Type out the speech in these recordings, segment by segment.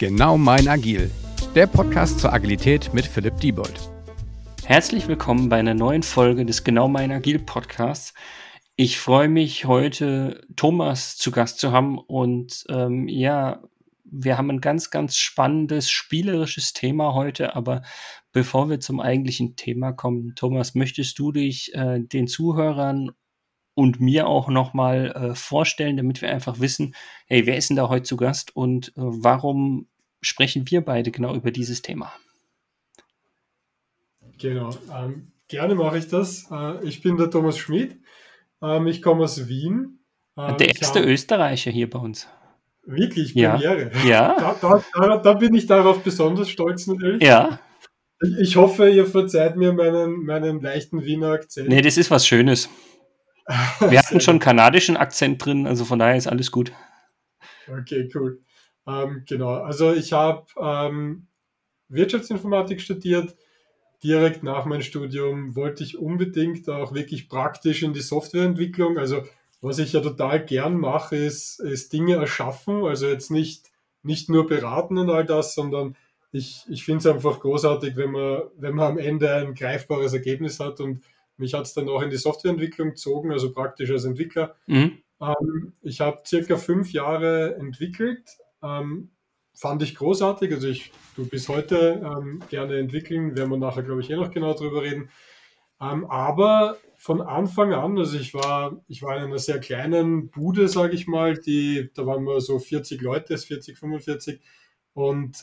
Genau mein Agil, der Podcast zur Agilität mit Philipp Diebold. Herzlich willkommen bei einer neuen Folge des Genau mein Agil Podcasts. Ich freue mich heute Thomas zu Gast zu haben und ähm, ja, wir haben ein ganz, ganz spannendes spielerisches Thema heute, aber bevor wir zum eigentlichen Thema kommen, Thomas, möchtest du dich äh, den Zuhörern und mir auch nochmal äh, vorstellen, damit wir einfach wissen, hey, wer ist denn da heute zu Gast und äh, warum sprechen wir beide genau über dieses Thema? Genau, ähm, gerne mache ich das. Äh, ich bin der Thomas Schmid, ähm, ich komme aus Wien. Ähm, der erste hab... Österreicher hier bei uns. Wirklich, Premiere. Ja. ja. Da, da, da, bin ich darauf besonders stolz natürlich. Ja. Ich, ich hoffe, ihr verzeiht mir meinen, meinen leichten Wiener Akzent. Nee, das ist was Schönes. Wir hatten schon kanadischen Akzent drin, also von daher ist alles gut. Okay, cool. Ähm, genau, also ich habe ähm, Wirtschaftsinformatik studiert. Direkt nach meinem Studium wollte ich unbedingt auch wirklich praktisch in die Softwareentwicklung. Also was ich ja total gern mache, ist, ist Dinge erschaffen. Also jetzt nicht, nicht nur beraten und all das, sondern ich, ich finde es einfach großartig, wenn man, wenn man am Ende ein greifbares Ergebnis hat und mich hat es dann auch in die Softwareentwicklung gezogen, also praktisch als Entwickler. Mhm. Ähm, ich habe circa fünf Jahre entwickelt. Ähm, fand ich großartig. Also ich tue bis heute ähm, gerne entwickeln, werden wir nachher, glaube ich, eh noch genau drüber reden. Ähm, aber von Anfang an, also ich war, ich war in einer sehr kleinen Bude, sage ich mal, die, da waren wir so 40 Leute, 40, 45 und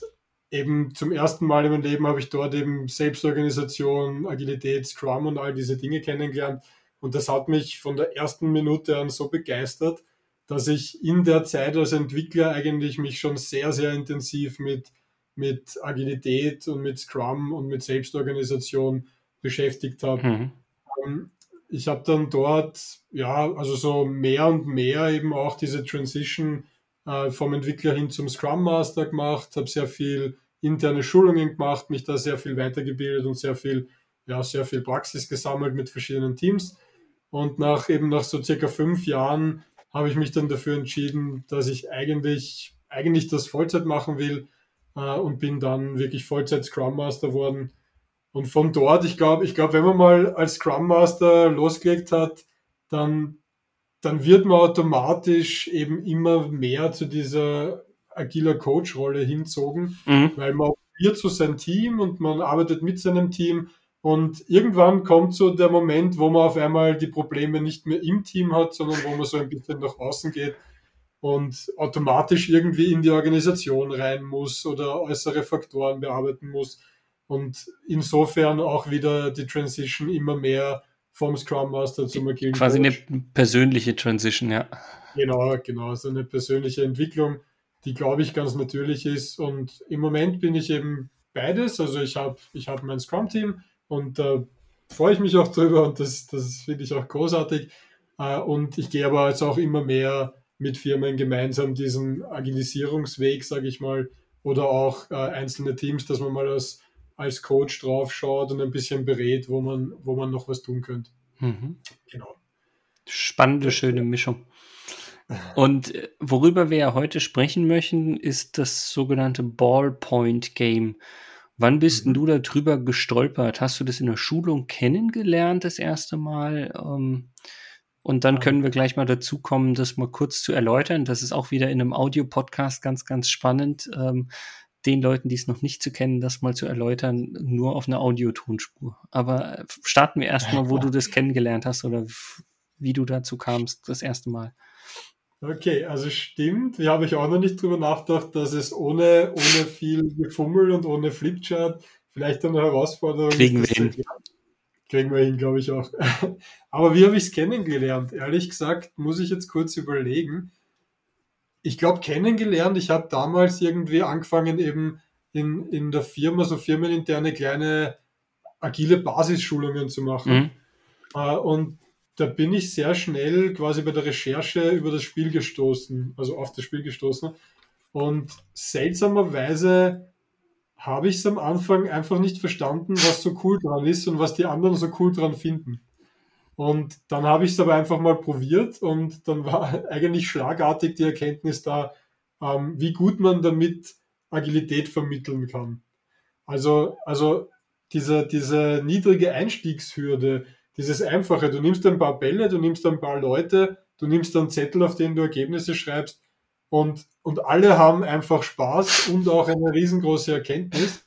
eben zum ersten Mal in meinem Leben habe ich dort eben Selbstorganisation, Agilität, Scrum und all diese Dinge kennengelernt. Und das hat mich von der ersten Minute an so begeistert, dass ich in der Zeit als Entwickler eigentlich mich schon sehr, sehr intensiv mit, mit Agilität und mit Scrum und mit Selbstorganisation beschäftigt habe. Mhm. Ähm, ich habe dann dort, ja, also so mehr und mehr eben auch diese Transition äh, vom Entwickler hin zum Scrum Master gemacht, habe sehr viel interne Schulungen gemacht, mich da sehr viel weitergebildet und sehr viel, ja, sehr viel Praxis gesammelt mit verschiedenen Teams. Und nach eben nach so circa fünf Jahren habe ich mich dann dafür entschieden, dass ich eigentlich, eigentlich das Vollzeit machen will äh, und bin dann wirklich Vollzeit Scrum Master geworden. Und von dort, ich glaube, ich glaube, wenn man mal als Scrum Master losgelegt hat, dann dann wird man automatisch eben immer mehr zu dieser agiler Coach-Rolle hinzogen, mhm. weil man operiert zu seinem Team und man arbeitet mit seinem Team und irgendwann kommt so der Moment, wo man auf einmal die Probleme nicht mehr im Team hat, sondern wo man so ein bisschen nach außen geht und automatisch irgendwie in die Organisation rein muss oder äußere Faktoren bearbeiten muss und insofern auch wieder die Transition immer mehr vom Scrum Master zum agilen Quasi Coach. eine persönliche Transition, ja. Genau, genau, so eine persönliche Entwicklung, die glaube ich ganz natürlich ist. Und im Moment bin ich eben beides. Also ich habe ich hab mein Scrum-Team und da äh, freue ich mich auch drüber und das, das finde ich auch großartig. Äh, und ich gehe aber jetzt auch immer mehr mit Firmen gemeinsam diesen Agilisierungsweg, sage ich mal, oder auch äh, einzelne Teams, dass man mal als als Coach drauf schaut und ein bisschen berät, wo man, wo man noch was tun könnte. Mhm. Genau. Spannende, schöne Mischung. Und äh, worüber wir ja heute sprechen möchten, ist das sogenannte Ballpoint Game. Wann bist mhm. du darüber gestolpert? Hast du das in der Schulung kennengelernt das erste Mal? Ähm, und dann können wir gleich mal dazu kommen, das mal kurz zu erläutern. Das ist auch wieder in einem Audio-Podcast ganz, ganz spannend. Ähm, den Leuten, die es noch nicht zu kennen, das mal zu erläutern, nur auf einer Audiotonspur. Aber starten wir erstmal, wo du das kennengelernt hast oder wie du dazu kamst, das erste Mal. Okay, also stimmt. Hier habe ich auch noch nicht drüber nachgedacht, dass es ohne, ohne viel Gefummel und ohne Flipchart vielleicht eine Herausforderung Kriegen ist. Kriegen wir hin. Kriegen wir hin, glaube ich auch. Aber wie habe ich es kennengelernt? Ehrlich gesagt, muss ich jetzt kurz überlegen ich glaube, kennengelernt. Ich habe damals irgendwie angefangen, eben in, in der Firma so firmeninterne kleine agile Basisschulungen zu machen. Mhm. Äh, und da bin ich sehr schnell quasi bei der Recherche über das Spiel gestoßen, also auf das Spiel gestoßen. Und seltsamerweise habe ich es am Anfang einfach nicht verstanden, was so cool dran ist und was die anderen so cool dran finden. Und dann habe ich es aber einfach mal probiert und dann war eigentlich schlagartig die Erkenntnis da, ähm, wie gut man damit Agilität vermitteln kann. Also, also diese, diese niedrige Einstiegshürde, dieses Einfache, du nimmst ein paar Bälle, du nimmst ein paar Leute, du nimmst einen Zettel, auf den du Ergebnisse schreibst und, und alle haben einfach Spaß und auch eine riesengroße Erkenntnis.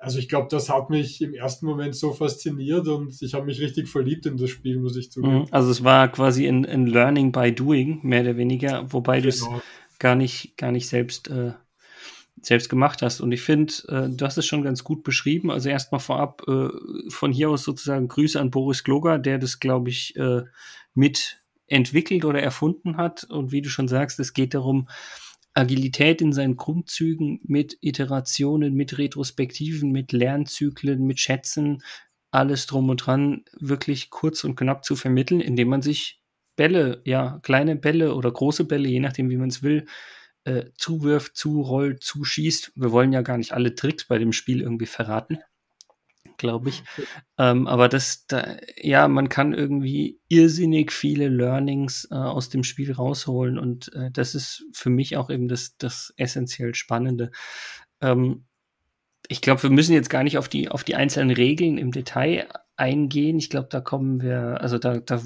Also ich glaube, das hat mich im ersten Moment so fasziniert und ich habe mich richtig verliebt in das Spiel, muss ich zugeben. Mhm. Also es war quasi ein, ein Learning by Doing, mehr oder weniger, wobei genau. du es gar nicht, gar nicht selbst äh, selbst gemacht hast. Und ich finde, äh, du hast es schon ganz gut beschrieben. Also erstmal vorab äh, von hier aus sozusagen Grüße an Boris Gloger, der das, glaube ich, äh, mit oder erfunden hat. Und wie du schon sagst, es geht darum, Agilität in seinen Grundzügen mit Iterationen, mit Retrospektiven, mit Lernzyklen, mit Schätzen, alles drum und dran wirklich kurz und knapp zu vermitteln, indem man sich Bälle, ja, kleine Bälle oder große Bälle, je nachdem, wie man es will, äh, zuwirft, zurollt, zuschießt. Wir wollen ja gar nicht alle Tricks bei dem Spiel irgendwie verraten, glaube ich. Ähm, aber das, da, ja, man kann irgendwie irrsinnig viele Learnings äh, aus dem Spiel rausholen und äh, das ist für mich auch eben das, das essentiell Spannende. Ähm, ich glaube, wir müssen jetzt gar nicht auf die, auf die einzelnen Regeln im Detail eingehen. Ich glaube, da kommen wir, also da, da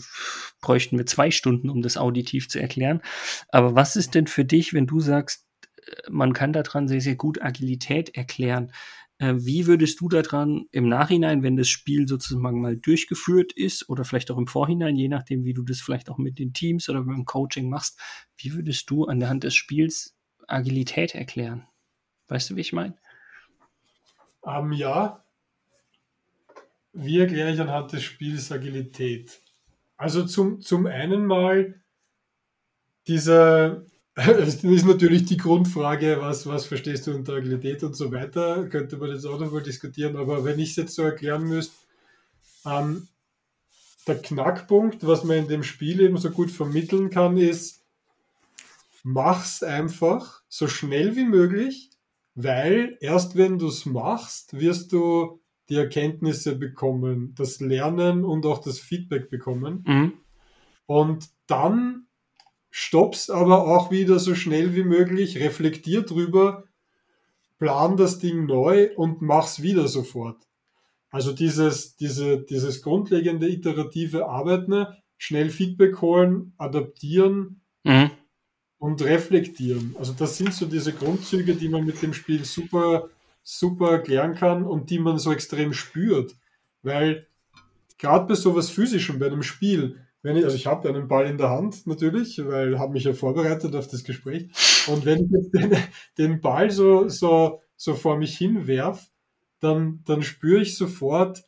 bräuchten wir zwei Stunden, um das auditiv zu erklären. Aber was ist denn für dich, wenn du sagst, äh, man kann daran sehr, sehr gut Agilität erklären? Äh, wie würdest du daran im Nachhinein, wenn das Spiel sozusagen mal durchgeführt ist oder vielleicht auch im Vorhinein, je nachdem, wie du das vielleicht auch mit den Teams oder beim Coaching machst, wie würdest du an der Hand des Spiels Agilität erklären? Weißt du, wie ich meine? Ähm, ja, wie erkläre ich anhand des Spiels Agilität? Also zum, zum einen mal dieser, das ist natürlich die Grundfrage, was, was verstehst du unter Agilität und so weiter, könnte man jetzt auch noch mal diskutieren, aber wenn ich es jetzt so erklären müsste, ähm, der Knackpunkt, was man in dem Spiel eben so gut vermitteln kann, ist, mach's einfach so schnell wie möglich, weil erst wenn du es machst, wirst du die Erkenntnisse bekommen, das Lernen und auch das Feedback bekommen. Mhm. Und dann stoppst aber auch wieder so schnell wie möglich, reflektier drüber, plan das Ding neu und mach's wieder sofort. Also dieses, diese, dieses grundlegende iterative Arbeiten, schnell Feedback holen, adaptieren mhm. und reflektieren. Also das sind so diese Grundzüge, die man mit dem Spiel super super erklären kann und die man so extrem spürt. Weil gerade bei sowas Physischem, bei einem Spiel, wenn ich, also ich habe einen Ball in der Hand natürlich, weil habe mich ja vorbereitet auf das Gespräch. Und wenn ich jetzt den, den Ball so, so, so vor mich hinwerf, dann, dann spüre ich sofort,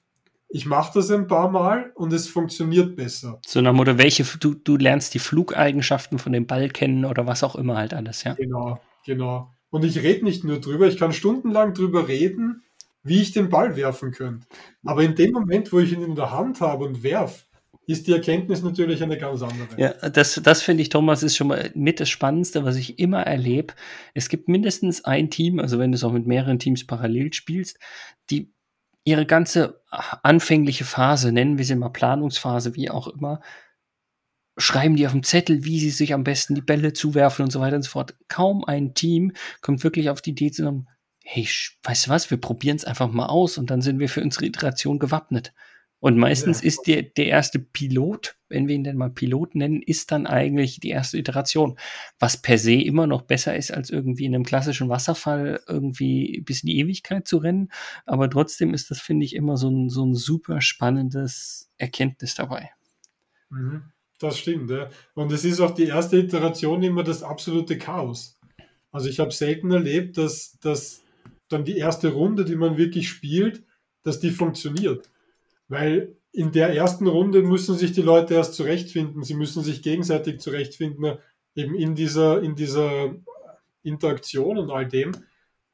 ich mache das ein paar Mal und es funktioniert besser. So nach Motto, welche, du, du lernst die Flugeigenschaften von dem Ball kennen oder was auch immer halt alles, ja. Genau, genau. Und ich rede nicht nur drüber, ich kann stundenlang drüber reden, wie ich den Ball werfen könnte. Aber in dem Moment, wo ich ihn in der Hand habe und werf, ist die Erkenntnis natürlich eine ganz andere. Ja, das, das finde ich, Thomas, ist schon mal mit das Spannendste, was ich immer erlebe. Es gibt mindestens ein Team, also wenn du es auch mit mehreren Teams parallel spielst, die ihre ganze anfängliche Phase, nennen wir sie mal Planungsphase, wie auch immer, schreiben die auf dem Zettel, wie sie sich am besten die Bälle zuwerfen und so weiter und so fort. Kaum ein Team kommt wirklich auf die Idee zu sagen, hey, weißt du was, wir probieren es einfach mal aus und dann sind wir für unsere Iteration gewappnet. Und meistens ja. ist der, der erste Pilot, wenn wir ihn denn mal Pilot nennen, ist dann eigentlich die erste Iteration. Was per se immer noch besser ist, als irgendwie in einem klassischen Wasserfall irgendwie bis in die Ewigkeit zu rennen. Aber trotzdem ist das, finde ich, immer so ein, so ein super spannendes Erkenntnis dabei. Mhm. Das stimmt, ja. Und es ist auch die erste Iteration immer das absolute Chaos. Also ich habe selten erlebt, dass, dass dann die erste Runde, die man wirklich spielt, dass die funktioniert. Weil in der ersten Runde müssen sich die Leute erst zurechtfinden, sie müssen sich gegenseitig zurechtfinden, eben in dieser, in dieser Interaktion und all dem.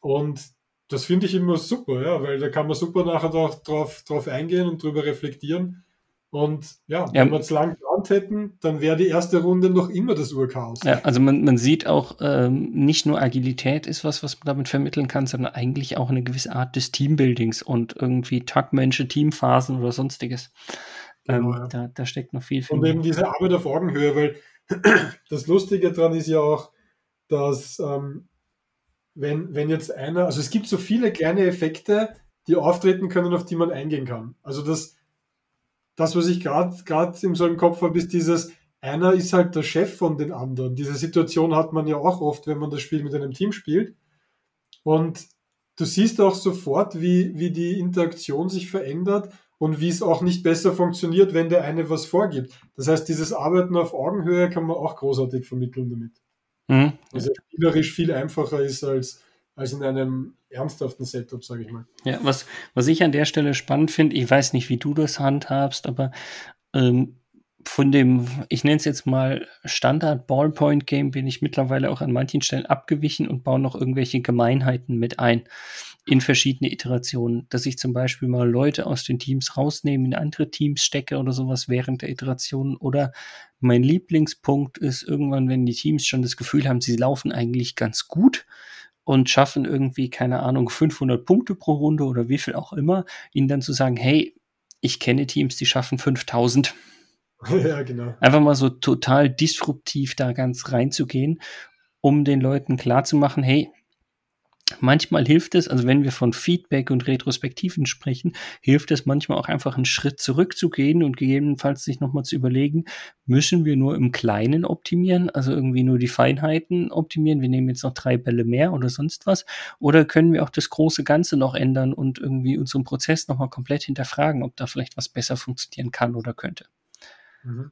Und das finde ich immer super, ja, weil da kann man super nachher drauf, drauf eingehen und drüber reflektieren und ja, ja. wenn wir es lang geplant hätten, dann wäre die erste Runde noch immer das Urchaos. Ja, also man, man sieht auch, ähm, nicht nur Agilität ist was, was man damit vermitteln kann, sondern eigentlich auch eine gewisse Art des Teambuildings und irgendwie Tagmenschen, Teamphasen oder sonstiges. Ähm, genau, ja. da, da steckt noch viel. viel und eben diese Arbeit auf Augenhöhe, weil das Lustige daran ist ja auch, dass ähm, wenn, wenn jetzt einer, also es gibt so viele kleine Effekte, die auftreten können, auf die man eingehen kann. Also das, das was ich gerade in so einem Kopf habe, ist dieses, einer ist halt der Chef von den anderen. Diese Situation hat man ja auch oft, wenn man das Spiel mit einem Team spielt. Und du siehst auch sofort, wie, wie die Interaktion sich verändert und wie es auch nicht besser funktioniert, wenn der eine was vorgibt. Das heißt, dieses Arbeiten auf Augenhöhe kann man auch großartig vermitteln damit. Mhm. Also spielerisch viel einfacher ist als, als in einem ernsthaften Setup, sage ich mal. Ja, was, was ich an der Stelle spannend finde, ich weiß nicht, wie du das handhabst, aber ähm, von dem, ich nenne es jetzt mal Standard Ballpoint Game, bin ich mittlerweile auch an manchen Stellen abgewichen und baue noch irgendwelche Gemeinheiten mit ein in verschiedene Iterationen, dass ich zum Beispiel mal Leute aus den Teams rausnehme, in andere Teams stecke oder sowas während der Iteration. Oder mein Lieblingspunkt ist irgendwann, wenn die Teams schon das Gefühl haben, sie laufen eigentlich ganz gut und schaffen irgendwie, keine Ahnung, 500 Punkte pro Runde oder wie viel auch immer, ihnen dann zu sagen, hey, ich kenne Teams, die schaffen 5000 Ja, genau. Einfach mal so total disruptiv da ganz reinzugehen, um den Leuten klarzumachen, hey, manchmal hilft es, also wenn wir von Feedback und Retrospektiven sprechen, hilft es manchmal auch einfach einen Schritt zurückzugehen und gegebenenfalls sich nochmal zu überlegen, müssen wir nur im Kleinen optimieren, also irgendwie nur die Feinheiten optimieren, wir nehmen jetzt noch drei Bälle mehr oder sonst was, oder können wir auch das große Ganze noch ändern und irgendwie unseren Prozess nochmal komplett hinterfragen, ob da vielleicht was besser funktionieren kann oder könnte. Mhm.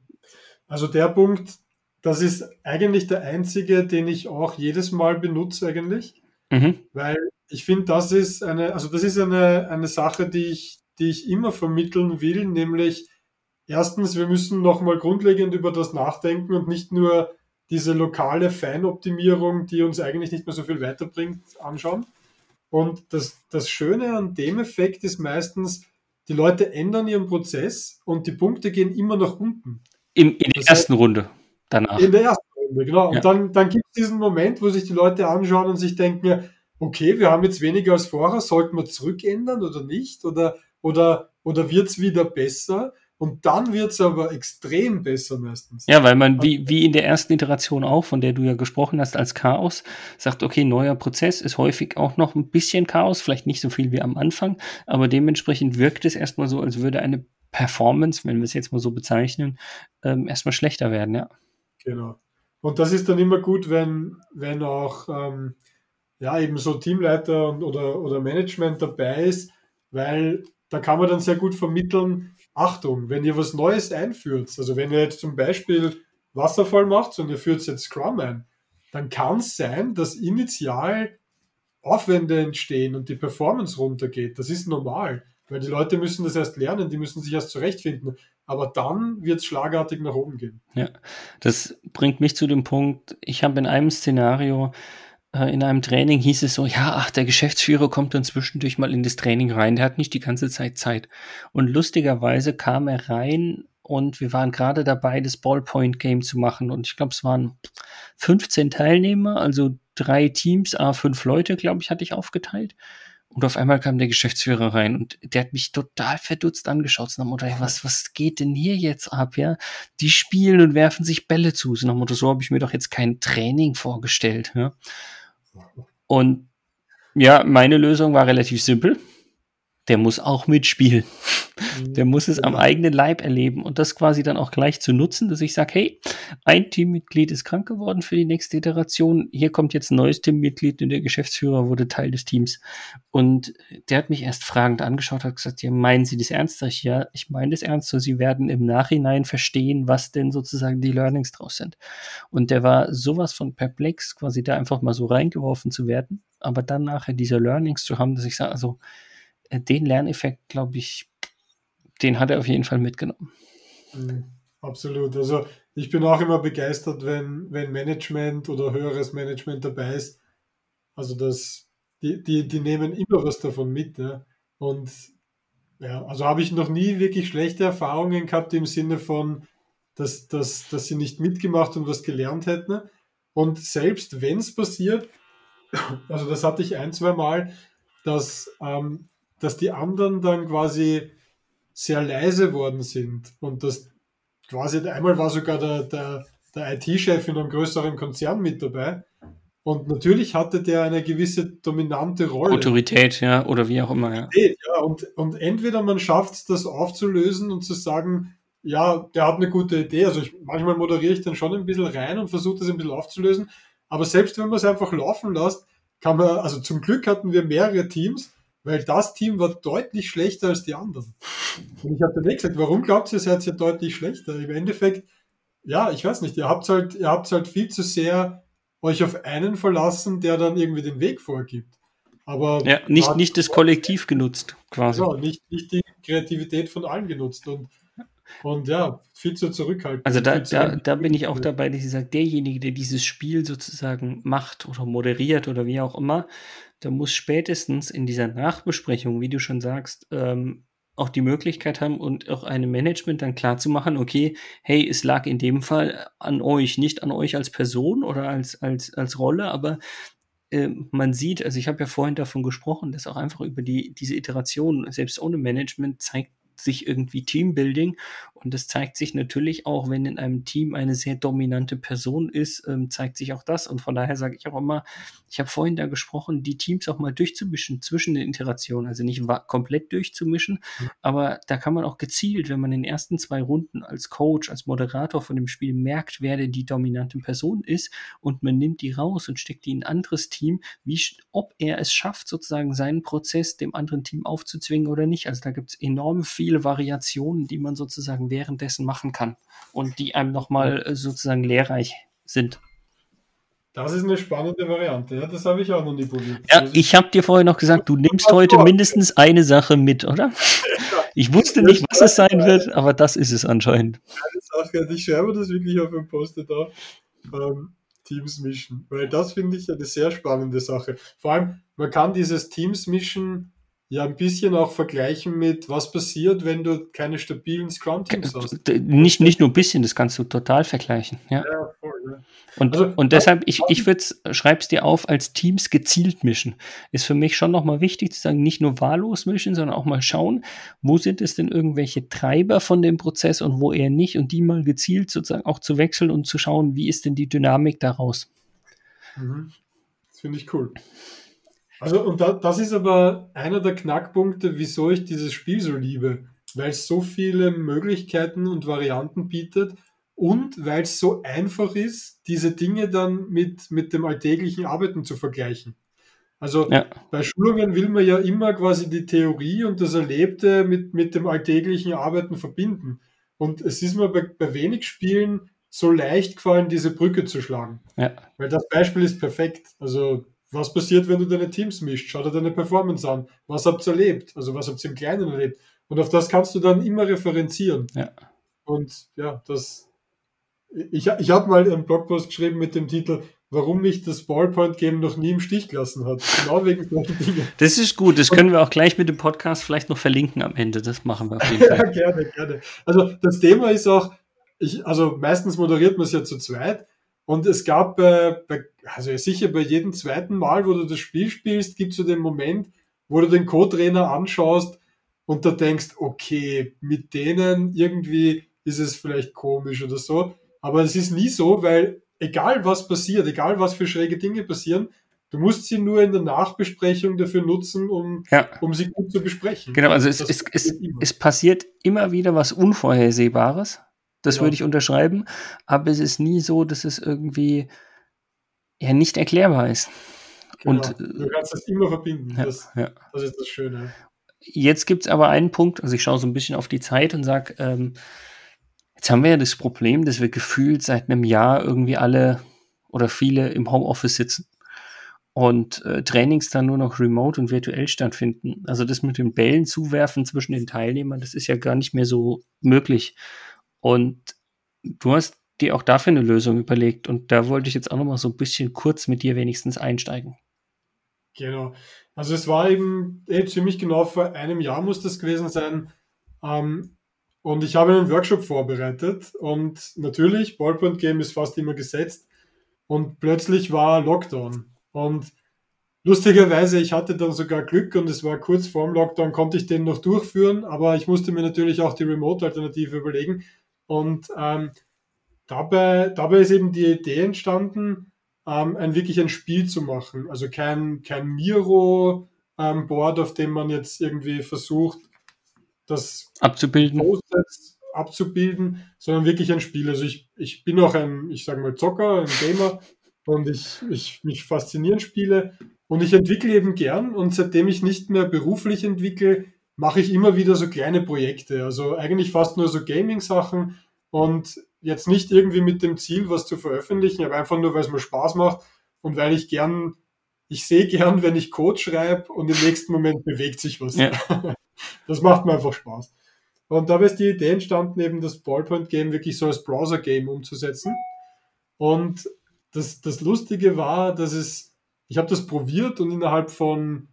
Also der Punkt, das ist eigentlich der einzige, den ich auch jedes Mal benutze eigentlich, mhm. weil ich finde, das ist eine, also das ist eine, eine Sache, die ich, die ich immer vermitteln will, nämlich erstens, wir müssen nochmal grundlegend über das nachdenken und nicht nur diese lokale Feinoptimierung, die uns eigentlich nicht mehr so viel weiterbringt, anschauen. Und das, das Schöne an dem Effekt ist meistens, die Leute ändern ihren Prozess und die Punkte gehen immer nach unten. In, in der ersten heißt, Runde danach. In der ersten Runde, genau. Ja. Und dann, dann gibt es diesen Moment, wo sich die Leute anschauen und sich denken, okay, wir haben jetzt weniger als vorher, sollten wir zurückändern oder nicht? Oder, oder, oder wird es wieder besser? Und dann wird es aber extrem besser meistens. Ja, weil man wie, wie in der ersten Iteration auch, von der du ja gesprochen hast, als Chaos, sagt, okay, neuer Prozess ist häufig auch noch ein bisschen Chaos, vielleicht nicht so viel wie am Anfang, aber dementsprechend wirkt es erstmal so, als würde eine Performance, wenn wir es jetzt mal so bezeichnen, ähm, erstmal schlechter werden, ja. Genau. Und das ist dann immer gut, wenn, wenn auch ähm, ja, eben so Teamleiter und, oder, oder Management dabei ist, weil da kann man dann sehr gut vermitteln, Achtung, wenn ihr was Neues einführt, also wenn ihr jetzt zum Beispiel Wasserfall macht und ihr führt jetzt Scrum ein, dann kann es sein, dass initial Aufwände entstehen und die Performance runtergeht. Das ist normal, weil die Leute müssen das erst lernen, die müssen sich erst zurechtfinden. Aber dann wird es schlagartig nach oben gehen. Ja, das bringt mich zu dem Punkt, ich habe in einem Szenario äh, in einem Training hieß es so, ja, ach, der Geschäftsführer kommt dann zwischendurch mal in das Training rein, der hat nicht die ganze Zeit Zeit. Und lustigerweise kam er rein und wir waren gerade dabei, das Ballpoint-Game zu machen. Und ich glaube, es waren 15 Teilnehmer, also drei Teams, a fünf Leute, glaube ich, hatte ich aufgeteilt. Und auf einmal kam der Geschäftsführer rein und der hat mich total verdutzt angeschaut. So nach Motto, was, was geht denn hier jetzt ab, ja? Die spielen und werfen sich Bälle zu. So nach Motto, so habe ich mir doch jetzt kein Training vorgestellt, ja? Und ja, meine Lösung war relativ simpel. Der muss auch mitspielen. Mhm. Der muss es am eigenen Leib erleben und das quasi dann auch gleich zu nutzen, dass ich sage, hey, ein Teammitglied ist krank geworden für die nächste Iteration. Hier kommt jetzt ein neues Teammitglied und der Geschäftsführer wurde Teil des Teams. Und der hat mich erst fragend angeschaut, hat gesagt, ja, meinen Sie das ernst? Ich, ja, ich meine das ernst. So, Sie werden im Nachhinein verstehen, was denn sozusagen die Learnings draus sind. Und der war sowas von perplex, quasi da einfach mal so reingeworfen zu werden, aber dann nachher diese Learnings zu haben, dass ich sage, also den Lerneffekt, glaube ich, den hat er auf jeden Fall mitgenommen. Mhm, absolut. Also ich bin auch immer begeistert, wenn, wenn Management oder höheres Management dabei ist. Also das, die, die, die nehmen immer was davon mit. Ja. Und ja, also habe ich noch nie wirklich schlechte Erfahrungen gehabt im Sinne von, dass, dass, dass sie nicht mitgemacht und was gelernt hätten. Und selbst wenn es passiert, also das hatte ich ein, zwei Mal, dass, ähm, dass die anderen dann quasi sehr leise worden sind und das quasi einmal war sogar der, der, der IT-Chef in einem größeren Konzern mit dabei Und natürlich hatte der eine gewisse dominante Rolle. Autorität, ja, oder wie auch immer, ja. ja und, und entweder man schafft es, das aufzulösen und zu sagen, ja, der hat eine gute Idee. Also ich, manchmal moderiere ich dann schon ein bisschen rein und versuche das ein bisschen aufzulösen. Aber selbst wenn man es einfach laufen lässt, kann man, also zum Glück hatten wir mehrere Teams, weil das Team war deutlich schlechter als die anderen. Und ich habe dann nicht gesagt, warum glaubt ihr, seid ihr deutlich schlechter? Im Endeffekt, ja, ich weiß nicht, ihr habt halt, ihr habt halt viel zu sehr euch auf einen verlassen, der dann irgendwie den Weg vorgibt. Aber ja, nicht, nicht das Kollektiv genutzt, quasi. Ja, nicht, nicht die Kreativität von allen genutzt. Und und ja, viel zu zurückhaltend. Also da, da, da bin ich auch dabei, dass ich sage, derjenige, der dieses Spiel sozusagen macht oder moderiert oder wie auch immer, der muss spätestens in dieser Nachbesprechung, wie du schon sagst, ähm, auch die Möglichkeit haben und auch einem Management dann klar zu machen, okay, hey, es lag in dem Fall an euch, nicht an euch als Person oder als, als, als Rolle, aber äh, man sieht, also ich habe ja vorhin davon gesprochen, dass auch einfach über die, diese Iteration, selbst ohne Management, zeigt sich irgendwie Teambuilding. Und das zeigt sich natürlich auch, wenn in einem Team eine sehr dominante Person ist, ähm, zeigt sich auch das. Und von daher sage ich auch immer, ich habe vorhin da gesprochen, die Teams auch mal durchzumischen zwischen den Iterationen. Also nicht komplett durchzumischen, mhm. aber da kann man auch gezielt, wenn man in den ersten zwei Runden als Coach, als Moderator von dem Spiel merkt, wer denn die dominante Person ist und man nimmt die raus und steckt die in ein anderes Team, wie, ob er es schafft, sozusagen seinen Prozess dem anderen Team aufzuzwingen oder nicht. Also da gibt es enorm viel viele Variationen, die man sozusagen währenddessen machen kann und die einem nochmal äh, sozusagen lehrreich sind. Das ist eine spannende Variante. Ja, das habe ich auch noch nie probiert. Ja, ich habe dir vorher noch gesagt, du nimmst heute mindestens eine Sache mit, oder? Ich wusste nicht, was es sein wird, aber das ist es anscheinend. Ich schreibe das wirklich auf dem Post-it auf. Ähm, Teams mischen, weil das finde ich eine sehr spannende Sache. Vor allem, man kann dieses Teams mischen ja ein bisschen auch vergleichen mit, was passiert, wenn du keine stabilen Scrum-Teams hast. Nicht, nicht nur ein bisschen, das kannst du total vergleichen. Ja, ja voll. Ja. Und, also, und deshalb, ich, ich würde schreib's dir auf, als Teams gezielt mischen. Ist für mich schon nochmal wichtig zu sagen, nicht nur wahllos mischen, sondern auch mal schauen, wo sind es denn irgendwelche Treiber von dem Prozess und wo eher nicht und die mal gezielt sozusagen auch zu wechseln und zu schauen, wie ist denn die Dynamik daraus. Mhm. Das finde ich cool. Also, und da, das ist aber einer der Knackpunkte, wieso ich dieses Spiel so liebe. Weil es so viele Möglichkeiten und Varianten bietet und weil es so einfach ist, diese Dinge dann mit, mit dem alltäglichen Arbeiten zu vergleichen. Also ja. bei Schulungen will man ja immer quasi die Theorie und das Erlebte mit, mit dem alltäglichen Arbeiten verbinden. Und es ist mir bei, bei wenig Spielen so leicht gefallen, diese Brücke zu schlagen. Ja. Weil das Beispiel ist perfekt. Also was passiert, wenn du deine Teams mischt? Schau dir deine Performance an. Was habt ihr erlebt? Also was habt ihr im Kleinen erlebt? Und auf das kannst du dann immer referenzieren. Ja. Und ja, das. Ich, ich habe mal einen Blogpost geschrieben mit dem Titel, warum mich das Ballpoint-Game noch nie im Stich gelassen hat. Genau wegen solchen Dingen. Das ist gut, das können wir auch gleich mit dem Podcast vielleicht noch verlinken am Ende. Das machen wir auf jeden Fall. ja, gerne, gerne. Also das Thema ist auch, ich, also meistens moderiert man es ja zu zweit und es gab, äh, bei, also sicher bei jedem zweiten Mal, wo du das Spiel spielst, gibt es so den Moment, wo du den Co-Trainer anschaust und da denkst, okay, mit denen irgendwie ist es vielleicht komisch oder so. Aber es ist nie so, weil egal was passiert, egal was für schräge Dinge passieren, Du musst sie nur in der Nachbesprechung dafür nutzen, um, ja. um sie gut zu besprechen. Genau, also es, es, es, es, passiert immer wieder was Unvorhersehbares. Das ja. würde ich unterschreiben. Aber es ist nie so, dass es irgendwie ja nicht erklärbar ist. Genau. Und, du kannst das immer verbinden. Ja, das, ja. das ist das Schöne. Jetzt gibt es aber einen Punkt, also ich schaue so ein bisschen auf die Zeit und sage, ähm, jetzt haben wir ja das Problem, dass wir gefühlt seit einem Jahr irgendwie alle oder viele im Homeoffice sitzen und äh, Trainings dann nur noch remote und virtuell stattfinden. Also das mit den Bällen zuwerfen zwischen den Teilnehmern, das ist ja gar nicht mehr so möglich. Und du hast dir auch dafür eine Lösung überlegt. Und da wollte ich jetzt auch noch mal so ein bisschen kurz mit dir wenigstens einsteigen. Genau. Also es war eben eh, ziemlich genau vor einem Jahr muss das gewesen sein. Ähm, und ich habe einen Workshop vorbereitet. Und natürlich, Ballpoint Game ist fast immer gesetzt. Und plötzlich war Lockdown. Und lustigerweise, ich hatte dann sogar Glück und es war kurz vorm Lockdown, konnte ich den noch durchführen. Aber ich musste mir natürlich auch die Remote-Alternative überlegen. Und ähm, dabei, dabei ist eben die Idee entstanden, ähm, ein wirklich ein Spiel zu machen. Also kein, kein Miro-Board, ähm, auf dem man jetzt irgendwie versucht, das abzubilden. abzubilden, sondern wirklich ein Spiel. Also ich, ich bin auch ein, ich sage mal, Zocker, ein Gamer und ich, ich mich faszinieren Spiele und ich entwickle eben gern und seitdem ich nicht mehr beruflich entwickle, mache ich immer wieder so kleine Projekte. Also eigentlich fast nur so Gaming-Sachen und jetzt nicht irgendwie mit dem Ziel, was zu veröffentlichen, aber einfach nur, weil es mir Spaß macht und weil ich gern, ich sehe gern, wenn ich Code schreibe und im nächsten Moment bewegt sich was. Ja. Das macht mir einfach Spaß. Und dabei ist die Idee entstanden, eben das Ballpoint-Game wirklich so als Browser-Game umzusetzen. Und das, das Lustige war, dass es, ich habe das probiert und innerhalb von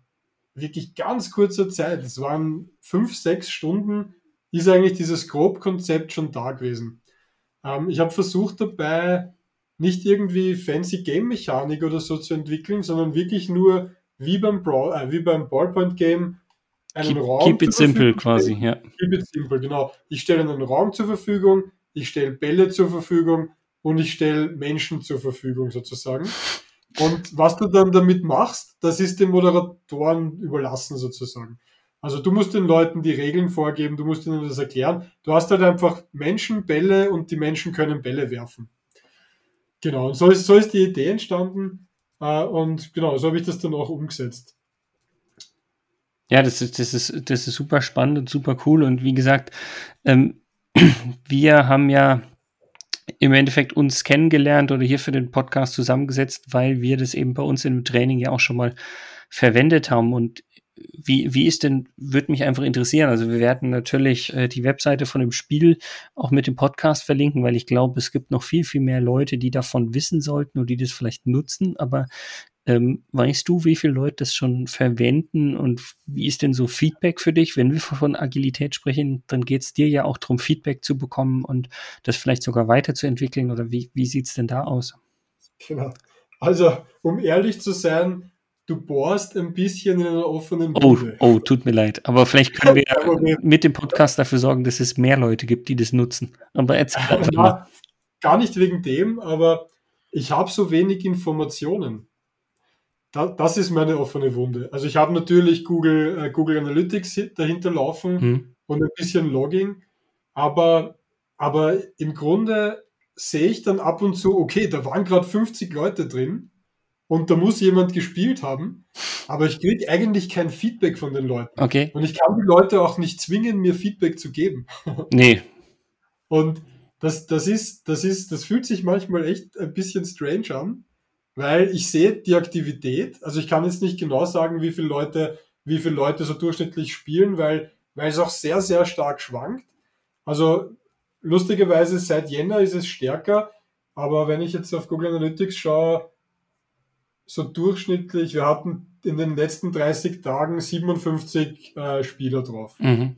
wirklich ganz kurzer Zeit, es waren fünf, sechs Stunden, ist eigentlich dieses Grobkonzept schon da gewesen. Ähm, ich habe versucht dabei, nicht irgendwie fancy Game-Mechanik oder so zu entwickeln, sondern wirklich nur wie beim, Brawl, äh, wie beim Ballpoint-Game einen keep, Raum. Keep it simple quasi, ja. Keep it simple, genau. Ich stelle einen Raum zur Verfügung, ich stelle Bälle zur Verfügung und ich stelle Menschen zur Verfügung sozusagen. Und was du dann damit machst, das ist den Moderatoren überlassen sozusagen. Also du musst den Leuten die Regeln vorgeben, du musst ihnen das erklären. Du hast halt einfach Menschen, Bälle und die Menschen können Bälle werfen. Genau, und so ist, so ist die Idee entstanden. Äh, und genau, so habe ich das dann auch umgesetzt. Ja, das ist, das ist, das ist super spannend und super cool. Und wie gesagt, ähm, wir haben ja im Endeffekt uns kennengelernt oder hier für den Podcast zusammengesetzt, weil wir das eben bei uns im Training ja auch schon mal verwendet haben. Und wie, wie ist denn, würde mich einfach interessieren. Also wir werden natürlich äh, die Webseite von dem Spiel auch mit dem Podcast verlinken, weil ich glaube, es gibt noch viel, viel mehr Leute, die davon wissen sollten und die das vielleicht nutzen. Aber ähm, weißt du, wie viele Leute das schon verwenden und wie ist denn so Feedback für dich? Wenn wir von Agilität sprechen, dann geht es dir ja auch darum, Feedback zu bekommen und das vielleicht sogar weiterzuentwickeln oder wie, wie sieht es denn da aus? Genau. Also, um ehrlich zu sein, du bohrst ein bisschen in einer offenen Bude. Oh, oh, tut mir leid. Aber vielleicht können wir mit dem Podcast dafür sorgen, dass es mehr Leute gibt, die das nutzen. Aber erzähl einfach mal. Gar nicht wegen dem, aber ich habe so wenig Informationen da, das ist meine offene Wunde. Also ich habe natürlich Google, äh, Google Analytics dahinter laufen mhm. und ein bisschen Logging, aber, aber im Grunde sehe ich dann ab und zu, okay, da waren gerade 50 Leute drin und da muss jemand gespielt haben, aber ich kriege eigentlich kein Feedback von den Leuten. Okay. Und ich kann die Leute auch nicht zwingen, mir Feedback zu geben. Nee. Und das, das ist, das ist, das fühlt sich manchmal echt ein bisschen strange an, weil ich sehe die Aktivität, also ich kann jetzt nicht genau sagen, wie viele Leute, wie viele Leute so durchschnittlich spielen, weil, weil es auch sehr, sehr stark schwankt. Also lustigerweise seit Jänner ist es stärker, aber wenn ich jetzt auf Google Analytics schaue, so durchschnittlich, wir hatten in den letzten 30 Tagen 57 äh, Spieler drauf. Mhm.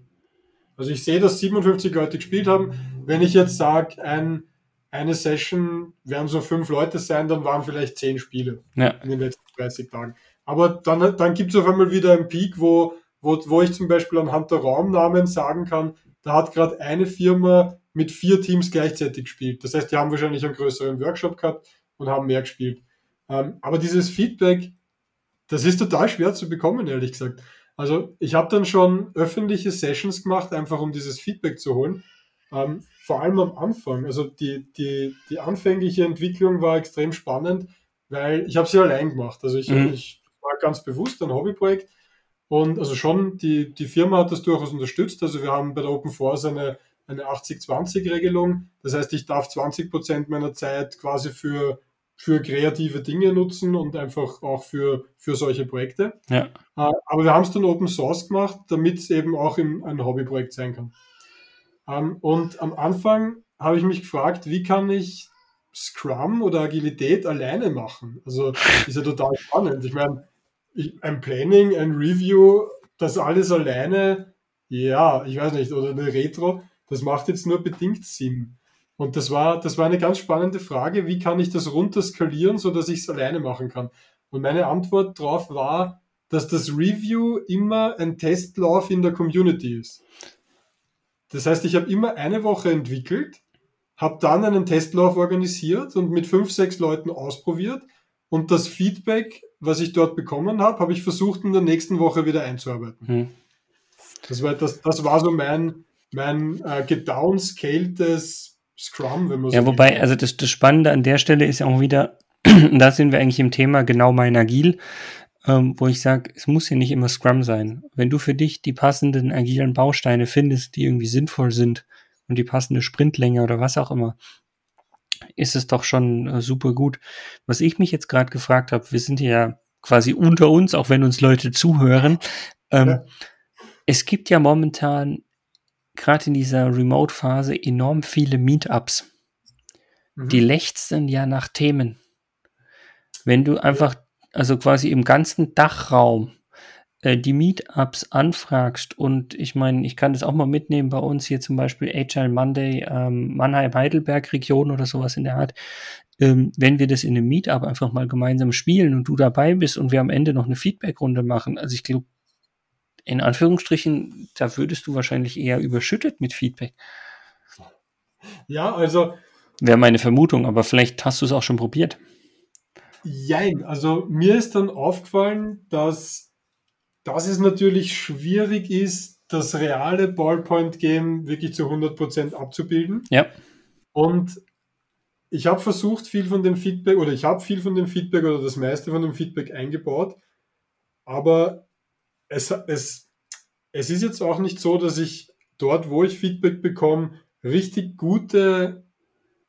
Also ich sehe, dass 57 Leute gespielt haben. Wenn ich jetzt sage, ein eine Session werden so fünf Leute sein, dann waren vielleicht zehn Spiele ja. in den letzten 30 Tagen. Aber dann, dann gibt es auf einmal wieder einen Peak, wo, wo, wo ich zum Beispiel anhand der Raumnamen sagen kann, da hat gerade eine Firma mit vier Teams gleichzeitig gespielt. Das heißt, die haben wahrscheinlich einen größeren Workshop gehabt und haben mehr gespielt. Ähm, aber dieses Feedback, das ist total schwer zu bekommen, ehrlich gesagt. Also ich habe dann schon öffentliche Sessions gemacht, einfach um dieses Feedback zu holen. Ähm, vor allem am Anfang. Also die, die, die anfängliche Entwicklung war extrem spannend, weil ich habe sie allein gemacht. Also ich, mhm. ich war ganz bewusst ein Hobbyprojekt und also schon die, die Firma hat das durchaus unterstützt. Also wir haben bei der Open Force eine, eine 80-20-Regelung. Das heißt, ich darf 20 Prozent meiner Zeit quasi für, für kreative Dinge nutzen und einfach auch für, für solche Projekte. Ja. Äh, aber wir haben es dann Open Source gemacht, damit es eben auch im, ein Hobbyprojekt sein kann. Ähm, und am Anfang habe ich mich gefragt, wie kann ich Scrum oder Agilität alleine machen? Also ist ja total spannend. Ich meine, ein Planning, ein Review, das alles alleine, ja, ich weiß nicht, oder eine Retro, das macht jetzt nur bedingt Sinn. Und das war, das war eine ganz spannende Frage, wie kann ich das runterskalieren, sodass ich es alleine machen kann? Und meine Antwort darauf war, dass das Review immer ein Testlauf in der Community ist. Das heißt, ich habe immer eine Woche entwickelt, habe dann einen Testlauf organisiert und mit fünf, sechs Leuten ausprobiert und das Feedback, was ich dort bekommen habe, habe ich versucht in der nächsten Woche wieder einzuarbeiten. Hm. Das, war, das, das war so mein, mein äh, gedownscaltes Scrum, wenn man so Ja, wobei, will. also das, das Spannende an der Stelle ist ja auch wieder, da sind wir eigentlich im Thema genau mein Agil, ähm, wo ich sage, es muss ja nicht immer Scrum sein. Wenn du für dich die passenden agilen Bausteine findest, die irgendwie sinnvoll sind und die passende Sprintlänge oder was auch immer, ist es doch schon äh, super gut. Was ich mich jetzt gerade gefragt habe, wir sind ja quasi unter uns, auch wenn uns Leute zuhören. Ähm, ja. Es gibt ja momentan gerade in dieser Remote-Phase enorm viele Meetups. Mhm. Die lechzen ja nach Themen. Wenn du einfach, also quasi im ganzen Dachraum äh, die Meetups anfragst und ich meine, ich kann das auch mal mitnehmen bei uns hier zum Beispiel Agile Monday, ähm, Mannheim-Heidelberg-Region oder sowas in der Art. Ähm, wenn wir das in einem Meetup einfach mal gemeinsam spielen und du dabei bist und wir am Ende noch eine Feedback-Runde machen, also ich glaube, in Anführungsstrichen, da würdest du wahrscheinlich eher überschüttet mit Feedback. Ja, also. Wäre meine Vermutung, aber vielleicht hast du es auch schon probiert. Jein, also mir ist dann aufgefallen, dass dass es natürlich schwierig ist, das reale Ballpoint-Game wirklich zu 100% abzubilden. Ja. Und ich habe versucht, viel von dem Feedback, oder ich habe viel von dem Feedback oder das meiste von dem Feedback eingebaut, aber es, es, es ist jetzt auch nicht so, dass ich dort, wo ich Feedback bekomme, richtig gute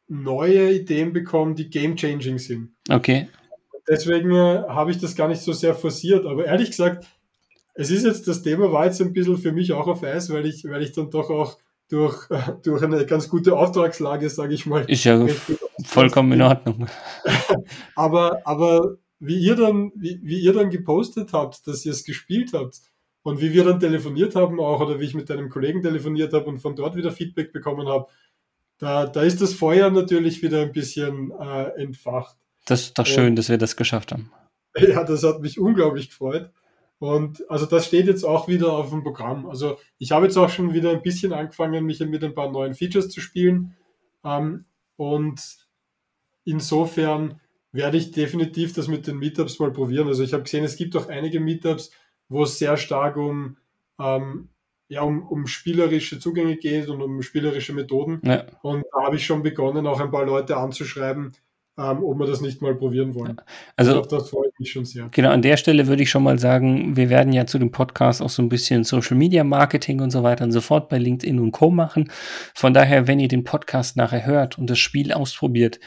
neue Ideen bekomme, die game-changing sind. Okay. Deswegen äh, habe ich das gar nicht so sehr forciert, aber ehrlich gesagt, es ist jetzt, das Thema war jetzt ein bisschen für mich auch auf Eis, weil ich, weil ich dann doch auch durch, durch eine ganz gute Auftragslage, sage ich mal. Ist ja vollkommen in Ordnung. aber, aber wie ihr dann, wie, wie ihr dann gepostet habt, dass ihr es gespielt habt und wie wir dann telefoniert haben auch oder wie ich mit einem Kollegen telefoniert habe und von dort wieder Feedback bekommen habe, da, da ist das Feuer natürlich wieder ein bisschen äh, entfacht. Das ist doch schön, und, dass wir das geschafft haben. Ja, das hat mich unglaublich gefreut. Und also das steht jetzt auch wieder auf dem Programm. Also ich habe jetzt auch schon wieder ein bisschen angefangen, mich mit ein paar neuen Features zu spielen. Ähm, und insofern werde ich definitiv das mit den Meetups mal probieren. Also ich habe gesehen, es gibt auch einige Meetups, wo es sehr stark um, ähm, ja, um, um spielerische Zugänge geht und um spielerische Methoden. Ja. Und da habe ich schon begonnen, auch ein paar Leute anzuschreiben, ähm, ob wir das nicht mal probieren wollen. Also, glaube, das freut mich schon sehr. Genau, an der Stelle würde ich schon mal sagen, wir werden ja zu dem Podcast auch so ein bisschen Social Media Marketing und so weiter und so fort bei LinkedIn und Co. machen. Von daher, wenn ihr den Podcast nachher hört und das Spiel ausprobiert,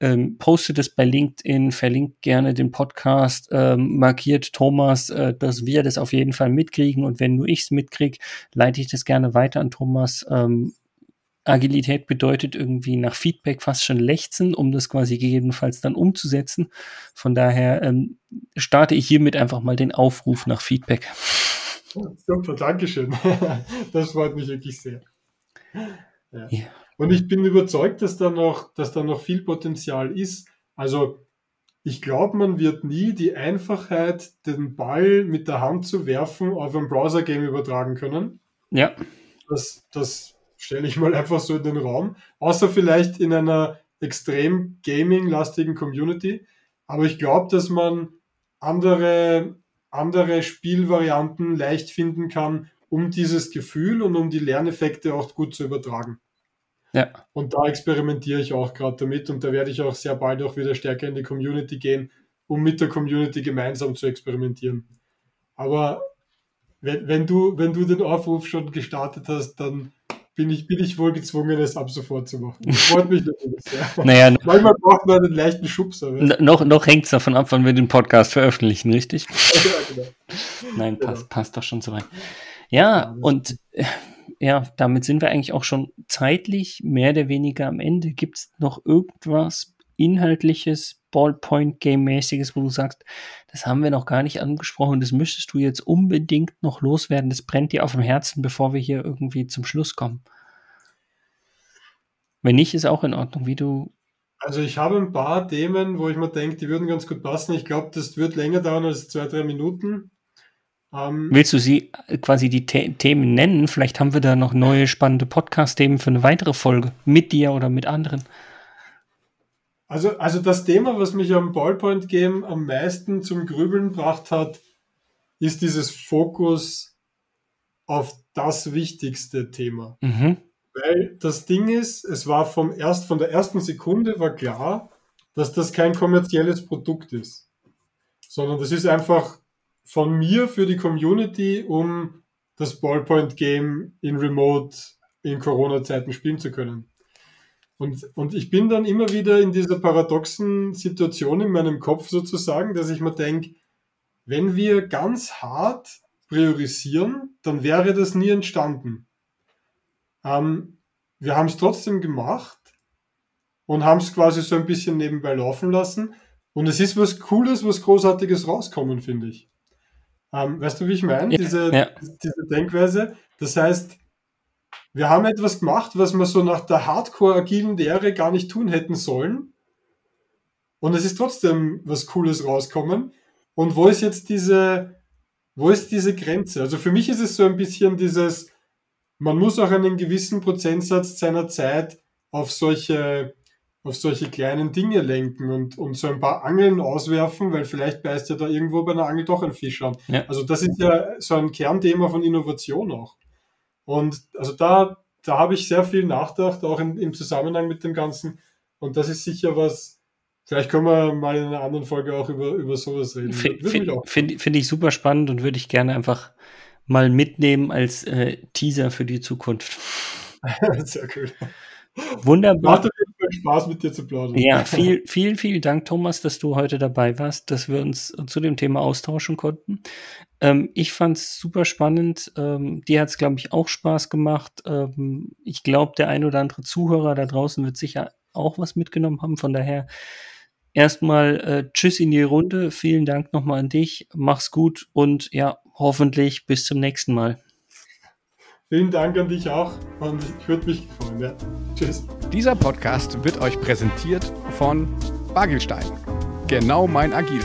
ähm, postet es bei LinkedIn, verlinkt gerne den Podcast, ähm, markiert Thomas, äh, dass wir das auf jeden Fall mitkriegen und wenn nur ich es mitkriege, leite ich das gerne weiter an Thomas. Ähm, Agilität bedeutet irgendwie nach Feedback fast schon lechzen, um das quasi gegebenenfalls dann umzusetzen. Von daher ähm, starte ich hiermit einfach mal den Aufruf nach Feedback. Super, Dankeschön. Das freut mich wirklich sehr. Ja. Ja. Und ich bin überzeugt, dass da noch, dass da noch viel Potenzial ist. Also ich glaube, man wird nie die Einfachheit, den Ball mit der Hand zu werfen, auf ein Browser-Game übertragen können. Ja. Das, das stelle ich mal einfach so in den Raum. Außer vielleicht in einer extrem gaming-lastigen Community. Aber ich glaube, dass man andere, andere Spielvarianten leicht finden kann, um dieses Gefühl und um die Lerneffekte auch gut zu übertragen. Ja. Und da experimentiere ich auch gerade damit und da werde ich auch sehr bald auch wieder stärker in die Community gehen, um mit der Community gemeinsam zu experimentieren. Aber wenn, wenn, du, wenn du den Aufruf schon gestartet hast, dann bin ich, bin ich wohl gezwungen, es ab sofort zu machen. Das freut mich natürlich sehr. Naja, Manchmal braucht man einen leichten Schubser. Noch, noch hängt es davon ab, wann wir den Podcast veröffentlichen, richtig? ja, genau. Nein, genau. passt, passt doch schon so weit. Ja, und äh, ja, damit sind wir eigentlich auch schon zeitlich mehr oder weniger am Ende. Gibt es noch irgendwas Inhaltliches, Ballpoint-Game-mäßiges, wo du sagst, das haben wir noch gar nicht angesprochen, das müsstest du jetzt unbedingt noch loswerden, das brennt dir auf dem Herzen, bevor wir hier irgendwie zum Schluss kommen. Wenn nicht, ist auch in Ordnung, wie du. Also ich habe ein paar Themen, wo ich mir denke, die würden ganz gut passen. Ich glaube, das wird länger dauern als zwei, drei Minuten. Ähm, Willst du sie quasi die The Themen nennen? Vielleicht haben wir da noch neue spannende Podcast-Themen für eine weitere Folge mit dir oder mit anderen. Also, also das Thema, was mich am Ballpoint Game am meisten zum Grübeln gebracht hat, ist dieses Fokus auf das wichtigste Thema. Mhm. Weil das Ding ist, es war vom erst, von der ersten Sekunde war klar, dass das kein kommerzielles Produkt ist, sondern das ist einfach von mir für die Community, um das Ballpoint Game in Remote in Corona-Zeiten spielen zu können. Und, und ich bin dann immer wieder in dieser paradoxen Situation in meinem Kopf sozusagen, dass ich mir denke, wenn wir ganz hart priorisieren, dann wäre das nie entstanden. Ähm, wir haben es trotzdem gemacht und haben es quasi so ein bisschen nebenbei laufen lassen. Und es ist was Cooles, was Großartiges rauskommen, finde ich. Ähm, weißt du, wie ich meine? Ja, diese, ja. diese Denkweise. Das heißt, wir haben etwas gemacht, was wir so nach der Hardcore-agilen Lehre gar nicht tun hätten sollen. Und es ist trotzdem was Cooles rauskommen. Und wo ist jetzt diese, wo ist diese Grenze? Also für mich ist es so ein bisschen dieses, man muss auch einen gewissen Prozentsatz seiner Zeit auf solche, auf solche kleinen Dinge lenken und, und so ein paar Angeln auswerfen, weil vielleicht beißt ja da irgendwo bei einer Angel doch ein Fisch an. Ja. Also das ist ja so ein Kernthema von Innovation auch. Und also da, da habe ich sehr viel nachgedacht, auch in, im Zusammenhang mit dem Ganzen. Und das ist sicher was, vielleicht können wir mal in einer anderen Folge auch über, über sowas reden. Finde find, find ich super spannend und würde ich gerne einfach mal mitnehmen als äh, Teaser für die Zukunft. sehr cool. Wunderbar. Macht Spaß mit dir zu plaudern. Ja, viel, vielen, vielen Dank, Thomas, dass du heute dabei warst, dass wir uns zu dem Thema austauschen konnten. Ähm, ich fand es super spannend. Ähm, dir hat es, glaube ich, auch Spaß gemacht. Ähm, ich glaube, der ein oder andere Zuhörer da draußen wird sicher auch was mitgenommen haben. Von daher erstmal äh, Tschüss in die Runde. Vielen Dank nochmal an dich. Mach's gut und ja, hoffentlich bis zum nächsten Mal. Vielen Dank an dich auch und ich würde mich freuen. Ja. Tschüss. Dieser Podcast wird euch präsentiert von Bagelstein. Genau mein Agil.